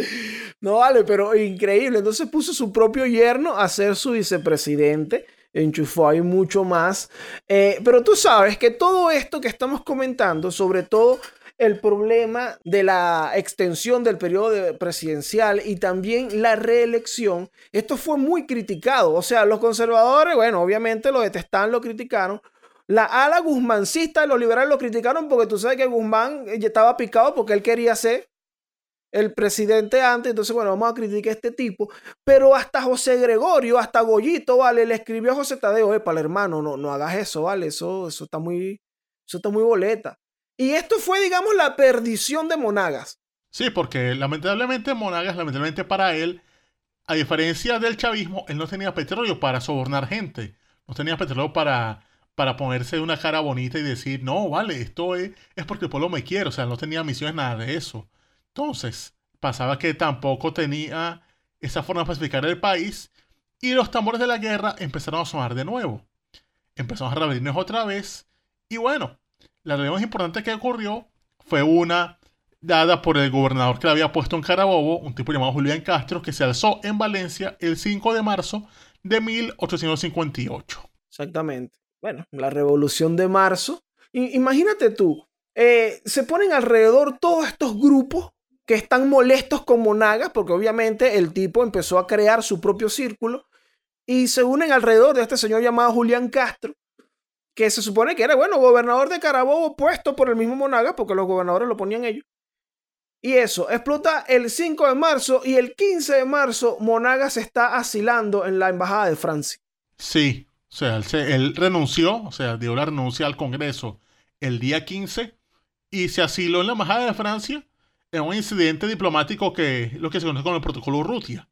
no vale, pero increíble. Entonces puso su propio yerno a ser su vicepresidente. Enchufó ahí mucho más. Eh, pero tú sabes que todo esto que estamos comentando, sobre todo el problema de la extensión del periodo presidencial y también la reelección, esto fue muy criticado. O sea, los conservadores, bueno, obviamente lo detestaron, lo criticaron, la ala guzmancista de los liberales lo criticaron porque tú sabes que Guzmán eh, estaba picado porque él quería ser el presidente antes. Entonces, bueno, vamos a criticar a este tipo. Pero hasta José Gregorio, hasta Goyito, ¿vale? Le escribió a José Tadeo, para el hermano, no, no hagas eso, ¿vale? Eso, eso, está muy, eso está muy boleta. Y esto fue, digamos, la perdición de Monagas. Sí, porque lamentablemente Monagas, lamentablemente para él, a diferencia del chavismo, él no tenía petróleo para sobornar gente. No tenía petróleo para para ponerse una cara bonita y decir, no, vale, esto es, es porque el pueblo me quiere, o sea, no tenía misiones, nada de eso. Entonces, pasaba que tampoco tenía esa forma de pacificar el país y los tambores de la guerra empezaron a sonar de nuevo. Empezamos a reabrirnos otra vez y bueno, la realidad más importante que ocurrió fue una dada por el gobernador que la había puesto en Carabobo, un tipo llamado Julián Castro, que se alzó en Valencia el 5 de marzo de 1858. Exactamente bueno, la revolución de marzo. imagínate tú, eh, se ponen alrededor todos estos grupos que están molestos con Monagas, porque obviamente el tipo empezó a crear su propio círculo, y se unen alrededor de este señor llamado Julián Castro, que se supone que era, bueno, gobernador de Carabobo puesto por el mismo Monagas, porque los gobernadores lo ponían ellos. Y eso, explota el 5 de marzo y el 15 de marzo Monagas está asilando en la Embajada de Francia. Sí, o sea, él, renunció, o sea, dio la renuncia al Congreso el día 15 y se asiló en la Embajada de Francia en un incidente diplomático que lo que se conoce como el Protocolo Urrutia.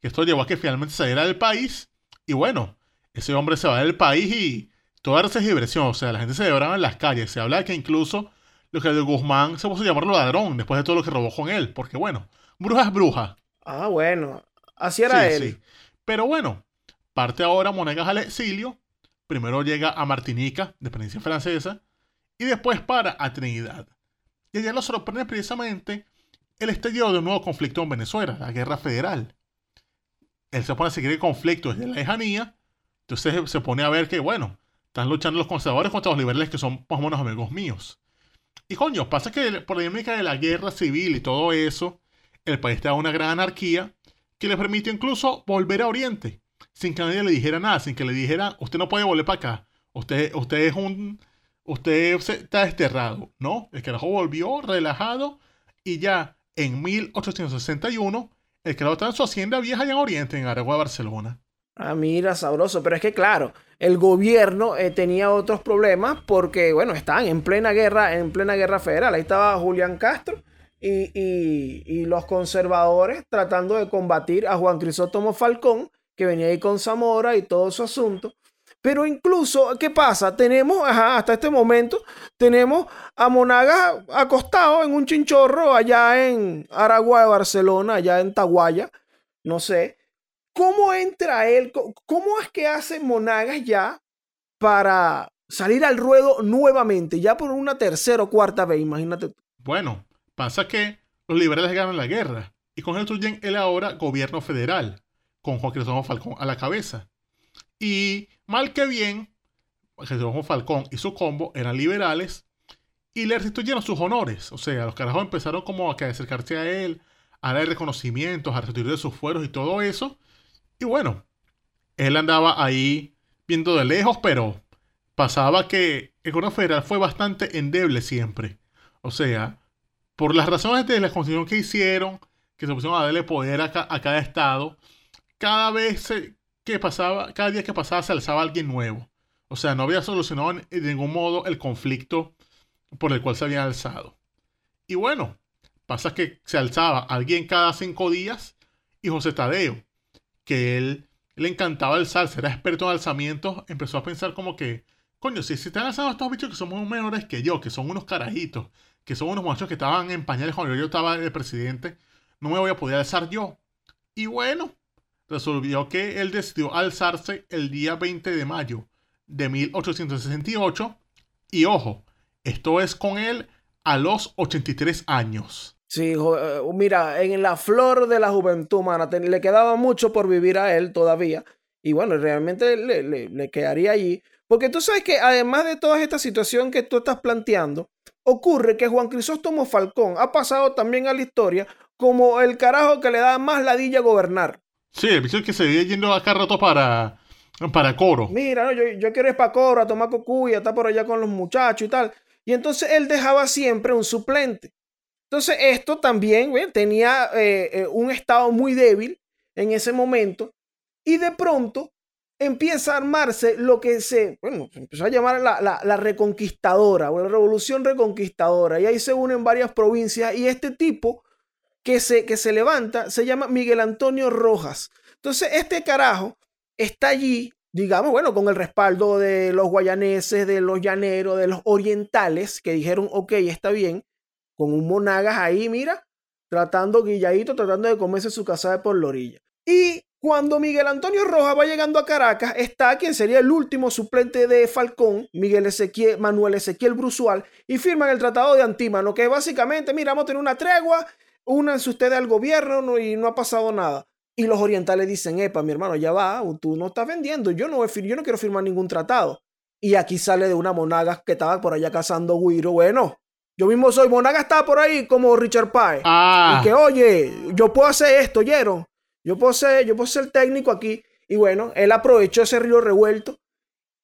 Que esto llevó a que finalmente saliera del país y bueno, ese hombre se va del país y toda esa diversión, o sea, la gente se llevaba en las calles. Se habla de que incluso lo que de Guzmán se puso a llamarlo ladrón después de todo lo que robó con él, porque bueno, bruja es bruja. Ah, bueno, así era él. Sí. Pero bueno, Parte ahora Monegas al exilio. Primero llega a Martinica, dependencia francesa, y después para a Trinidad. Y allá lo sorprende precisamente el estallido de un nuevo conflicto en Venezuela, la guerra federal. Él se pone a seguir el conflicto desde la lejanía, entonces se pone a ver que, bueno, están luchando los conservadores contra los liberales que son más o menos amigos míos. Y coño, pasa que por la dinámica de la guerra civil y todo eso, el país está en una gran anarquía que le permite incluso volver a Oriente sin que nadie le dijera nada, sin que le dijera, usted no puede volver para acá, usted, usted es un, usted está desterrado, ¿no? El carajo volvió relajado y ya en 1861 el carajo está en su hacienda vieja allá en Oriente, en Aragua, Barcelona. Ah, mira, sabroso, pero es que claro, el gobierno eh, tenía otros problemas porque, bueno, estaban en plena guerra, en plena guerra federal. Ahí estaba Julián Castro y, y, los conservadores tratando de combatir a Juan Crisóstomo Falcón, que venía ahí con Zamora y todo su asunto. Pero incluso, ¿qué pasa? Tenemos, hasta este momento, tenemos a Monagas acostado en un chinchorro allá en Aragua de Barcelona, allá en Taguaya, no sé. ¿Cómo entra él? ¿Cómo es que hace Monagas ya para salir al ruedo nuevamente, ya por una tercera o cuarta vez, imagínate. Bueno, pasa que los liberales ganan la guerra y constituyen el ahora gobierno federal con Juan Cristóbal Falcón a la cabeza. Y mal que bien, Cristóbal Falcón y su combo eran liberales y le restituyeron sus honores. O sea, los carajos empezaron como a acercarse a él, a dar reconocimientos, a restituir sus fueros y todo eso. Y bueno, él andaba ahí viendo de lejos, pero pasaba que el gobierno federal fue bastante endeble siempre. O sea, por las razones de la constitución que hicieron, que se pusieron a darle poder a, a cada estado, cada vez que pasaba, cada día que pasaba se alzaba alguien nuevo. O sea, no había solucionado de ningún modo el conflicto por el cual se había alzado. Y bueno, pasa que se alzaba alguien cada cinco días y José Tadeo, que él le encantaba alzarse, era experto en alzamientos, empezó a pensar como que, coño, si se están alzando estos bichos que son muy menores que yo, que son unos carajitos, que son unos muchachos que estaban en pañales cuando yo estaba de presidente, no me voy a poder alzar yo. Y bueno, resolvió que él decidió alzarse el día 20 de mayo de 1868. Y ojo, esto es con él a los 83 años. Sí, eh, mira, en la flor de la juventud, mana, te- le quedaba mucho por vivir a él todavía. Y bueno, realmente le, le- le quedaría allí. Porque tú sabes que además de toda esta situación que tú estás planteando, ocurre que Juan Crisóstomo Falcón ha pasado también a la historia como el carajo que le da más ladilla a gobernar. Sí, el bicho que se vive yendo acá rato para, para coro. Mira, no, yo, yo quiero ir para Cobra, a tomar cocuya, estar por allá con los muchachos y tal. Y entonces él dejaba siempre un suplente. Entonces esto también tenía eh, eh, un estado muy débil en ese momento. Y de pronto empieza a armarse lo que se, bueno, empezó a llamar la, la- la reconquistadora o la revolución reconquistadora. Y ahí se unen varias provincias y este tipo que se, que se levanta se llama Miguel Antonio Rojas. Entonces este carajo está allí, digamos, bueno, con el respaldo de los guayaneses, de los llaneros, de los orientales, que dijeron, ok, está bien, con un monagas ahí, mira, tratando guilladito, tratando de comerse su casa por la orilla. Y cuando Miguel Antonio Rojas va llegando a Caracas, está quien sería el último suplente de Falcón, Miguel Ezequiel, Manuel Ezequiel Brusual, y firman el Tratado de Antímano, que básicamente, mira, vamos a tener una tregua, únanse ustedes al gobierno no- y no ha pasado nada. Y los orientales dicen, epa, mi hermano, ya va, tú no estás vendiendo, yo no, yo no quiero firmar ningún tratado. Y aquí sale de una monaga que estaba por allá cazando guiro. Bueno, yo mismo soy, monaga estaba por ahí como Richard Pye. Ah, Y que, oye, yo puedo hacer esto, ¿oyeron? Yo puedo ser, yo puedo ser técnico aquí. Y bueno, él aprovechó ese río revuelto.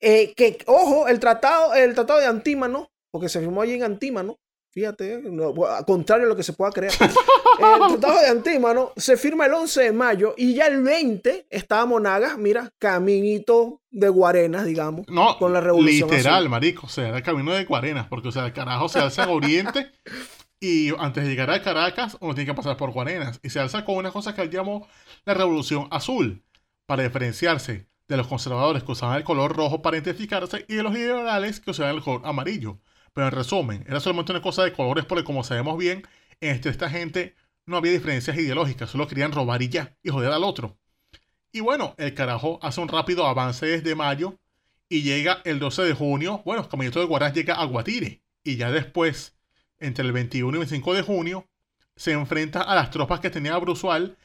Eh, que, ojo, el tratado, el tratado de Antímano, porque se firmó allí en Antímano. Fíjate, no, a contrario a lo que se pueda creer. el tratado de Antímano se firma el 11 de mayo y ya el 20 estaba Monagas, mira, caminito de Guarenas, digamos. no, con la revolución literal, azul. marico. O sea, era camino de Guarenas, porque, o sea, el carajo se alza en Oriente y antes de llegar a Caracas, uno tiene que pasar por Guarenas. Y se alza con una cosa que él llamó la Revolución Azul, para diferenciarse de los conservadores que usaban el color rojo para identificarse y de los liberales que usaban el color amarillo. Pero en resumen, era solamente una cosa de colores porque como sabemos bien, entre esta gente no había diferencias ideológicas, solo querían robar y ya, y joder al otro. Y bueno, el carajo hace un rápido avance desde mayo y llega el 12 de junio, bueno, el caminito de Guarás llega a Guatire. Y ya después, entre el 21 y 25 de junio, se enfrenta a las tropas que tenía Brusual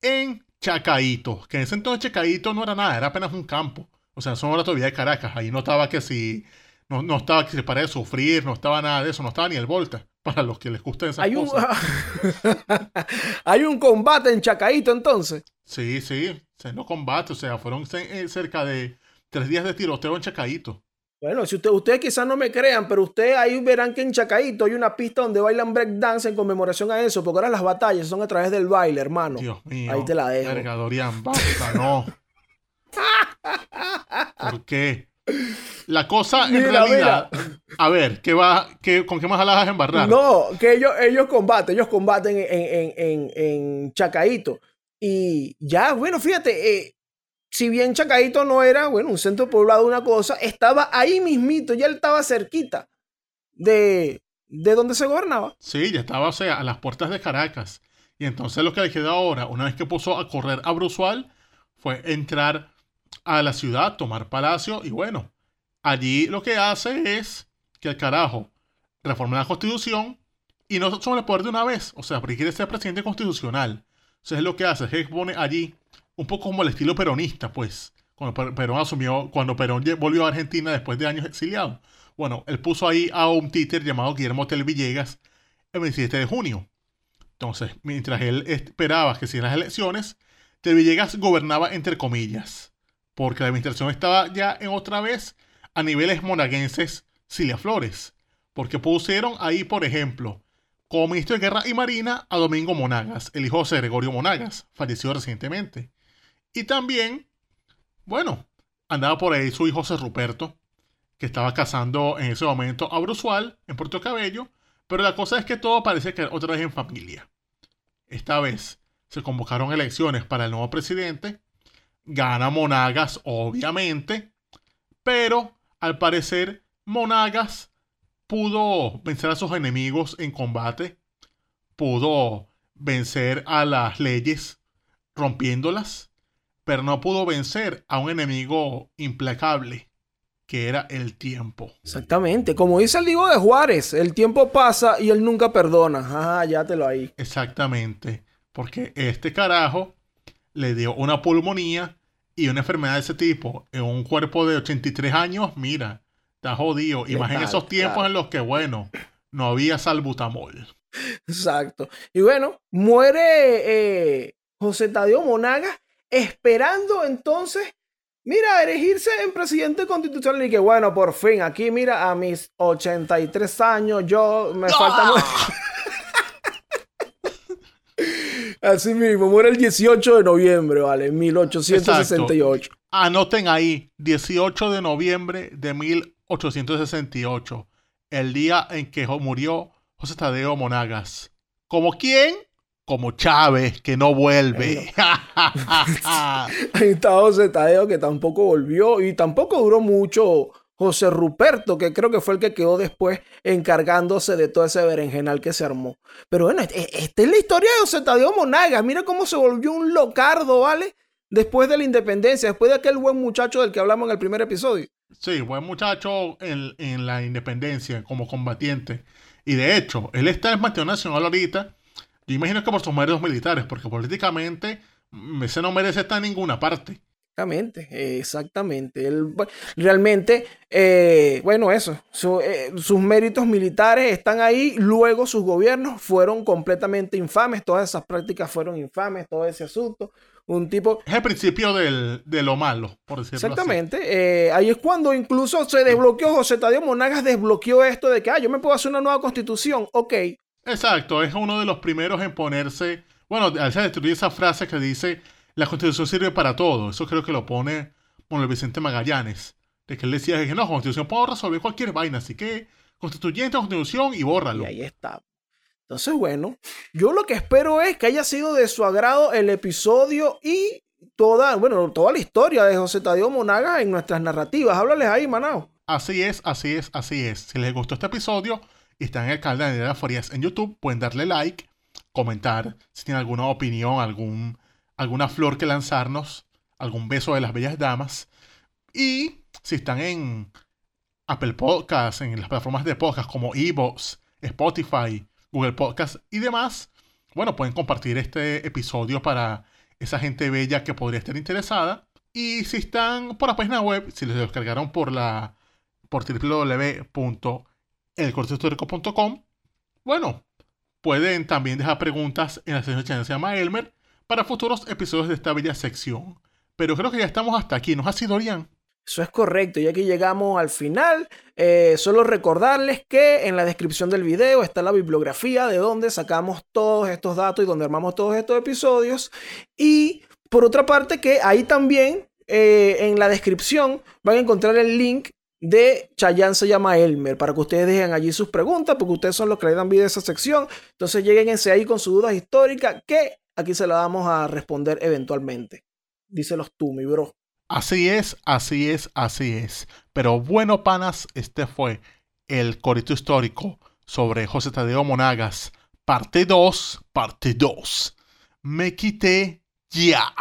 en Chacaíto. Que en ese entonces Chacaíto no era nada, era apenas un campo. O sea, eso no era todavía de Caracas. Ahí no estaba que si. No, no estaba que se para de sufrir, no estaba nada de eso, no estaba ni el Volta. Para los que les gusten esas Hay un, hay un combate en Chacaíto entonces. Sí, sí, se no combate. O sea, fueron eh, cerca de tres días de tiroteo en Chacaíto. Bueno, si usted, ustedes quizás no me crean, pero ustedes ahí verán que en Chacaíto hay una pista donde bailan breakdance en conmemoración a eso, porque ahora las batallas son a través del baile, hermano. Dios mío. Ahí te la dejo. Dorian, basta, no. ¿Por qué? La cosa en Mira, realidad. A ver, ¿qué va, qué, ¿con qué más la vas a embarrar? No, que ellos, ellos combaten, ellos combaten en, en, en, en Chacaíto. Y ya, bueno, fíjate, eh, si bien Chacaíto no era, bueno, un centro poblado, una cosa, estaba ahí mismito, ya él estaba cerquita de, de donde se gobernaba. Sí, ya estaba, o sea, a las puertas de Caracas. Y entonces lo que le queda ahora, una vez que puso a correr a Brusual, fue entrar a la ciudad, tomar palacio y bueno, allí lo que hace es que el carajo reforma la constitución y no sobre el poder de una vez, o sea, porque quiere ser presidente constitucional. Entonces lo que hace es que pone allí un poco como el estilo peronista, pues, cuando Per- Perón asumió, cuando Perón volvió a Argentina después de años exiliado. Bueno, él puso ahí a un títer llamado Guillermo Tel Villegas el 27 de junio. Entonces, mientras él esperaba que se las elecciones, Tel Villegas gobernaba entre comillas. Porque la administración estaba ya en otra vez a niveles monaguenses Cilia Flores, porque pusieron ahí, por ejemplo, como ministro de Guerra y Marina a Domingo Monagas, el hijo de Gregorio Monagas, fallecido recientemente. Y también, bueno, andaba por ahí su hijo José Ruperto, que estaba casando en ese momento a Brusual, en Puerto Cabello, pero la cosa es que todo parece que otra vez en familia. Esta vez se convocaron elecciones para el nuevo presidente, gana Monagas, obviamente, pero al parecer Monagas pudo vencer a sus enemigos en combate, pudo vencer a las leyes rompiéndolas, pero no pudo vencer a un enemigo implacable, que era el tiempo. Exactamente, como dice el Diego de Juárez, el tiempo pasa y él nunca perdona. Ajá, ya te lo ahí. Exactamente, porque este carajo le dio una pulmonía y una enfermedad de ese tipo en un cuerpo de 83 años, mira, está jodido. Y más en esos tiempos en los que, bueno, no había salbutamol. Exacto. Y bueno, muere eh, José Tadeo Monaga esperando entonces, mira, elegirse en presidente constitucional y que bueno, por fin, aquí mira, a mis 83 años, yo me falta mucho. Así mismo, muere el 18 de noviembre, ¿vale? 1868. Anoten ahí, 18 de noviembre de 1868, el día en que murió José Tadeo Monagas. ¿Como quién? Como Chávez, que no vuelve. Ahí está José Tadeo, que tampoco volvió y tampoco duró mucho José Ruperto, que creo que fue el que quedó después encargándose de todo ese berenjenal que se armó. Pero bueno, este, esta es la historia de José Tadeo Monagas. Mira cómo se volvió un locardo, ¿vale? Después de la independencia, después de aquel buen muchacho del que hablamos en el primer episodio. Sí, buen muchacho en, en la independencia como combatiente. Y de hecho, él está en Mateo Nacional ahorita. Yo imagino que por sus méritos militares, porque políticamente mm, ese no merece estar en ninguna parte. Exactamente, exactamente. Él, realmente, eh, bueno, eso, eh, sus méritos militares están ahí, luego sus gobiernos fueron completamente infames, todas esas prácticas fueron infames, todo ese asunto. Un tipo... Es el principio del, de lo malo, por decirlo Exactamente. Eh, ahí es cuando incluso se desbloqueó, José Tadeo Monagas desbloqueó esto de que, ah, yo me puedo hacer una nueva constitución, ok. Exacto, es uno de los primeros en ponerse, bueno, al destruir esa frase que dice la constitución sirve para todo. Eso creo que lo pone el Vicente Magallanes. De que él decía que no, constitución puedo resolver cualquier vaina. Así que constituyente, constitución y bórralo. Y ahí está. Entonces, bueno, yo lo que espero es que haya sido de su agrado el episodio y toda, bueno, toda la historia de José Tadeo Monaga en nuestras narrativas. Háblales ahí, Manao. Así es, así es, así es. Si les gustó este episodio y están en el canal de Daniela Farías en YouTube, pueden darle like, comentar si tienen alguna opinión, algún alguna flor que lanzarnos, algún beso de las bellas damas. Y si están en Apple Podcasts, en las plataformas de podcast como Evox, Spotify, Google Podcasts y demás, bueno, pueden compartir este episodio para esa gente bella que podría estar interesada. Y si están por la página web, si les descargaron por la por www.elcortehistórico.com, bueno, pueden también dejar preguntas en la sección que se llama Elmer para futuros episodios de esta bella sección. Pero creo que ya estamos hasta aquí, ¿no ha sido, Dorian? Eso es correcto, y aquí llegamos al final. Eh, solo recordarles que en la descripción del video está la bibliografía de donde sacamos todos estos datos y donde armamos todos estos episodios. Y por otra parte que ahí también eh, en la descripción van a encontrar el link de Chayanne se llama Elmer, para que ustedes dejen allí sus preguntas, porque ustedes son los que le dan vida a esa sección. Entonces lleguense ahí con sus dudas históricas, que aquí se la vamos a responder eventualmente. Díselos tú, mi bro. Así es, así es, así es. Pero bueno, panas, este fue el corito histórico sobre José Tadeo Monagas, parte 2, parte 2. Me quité ya.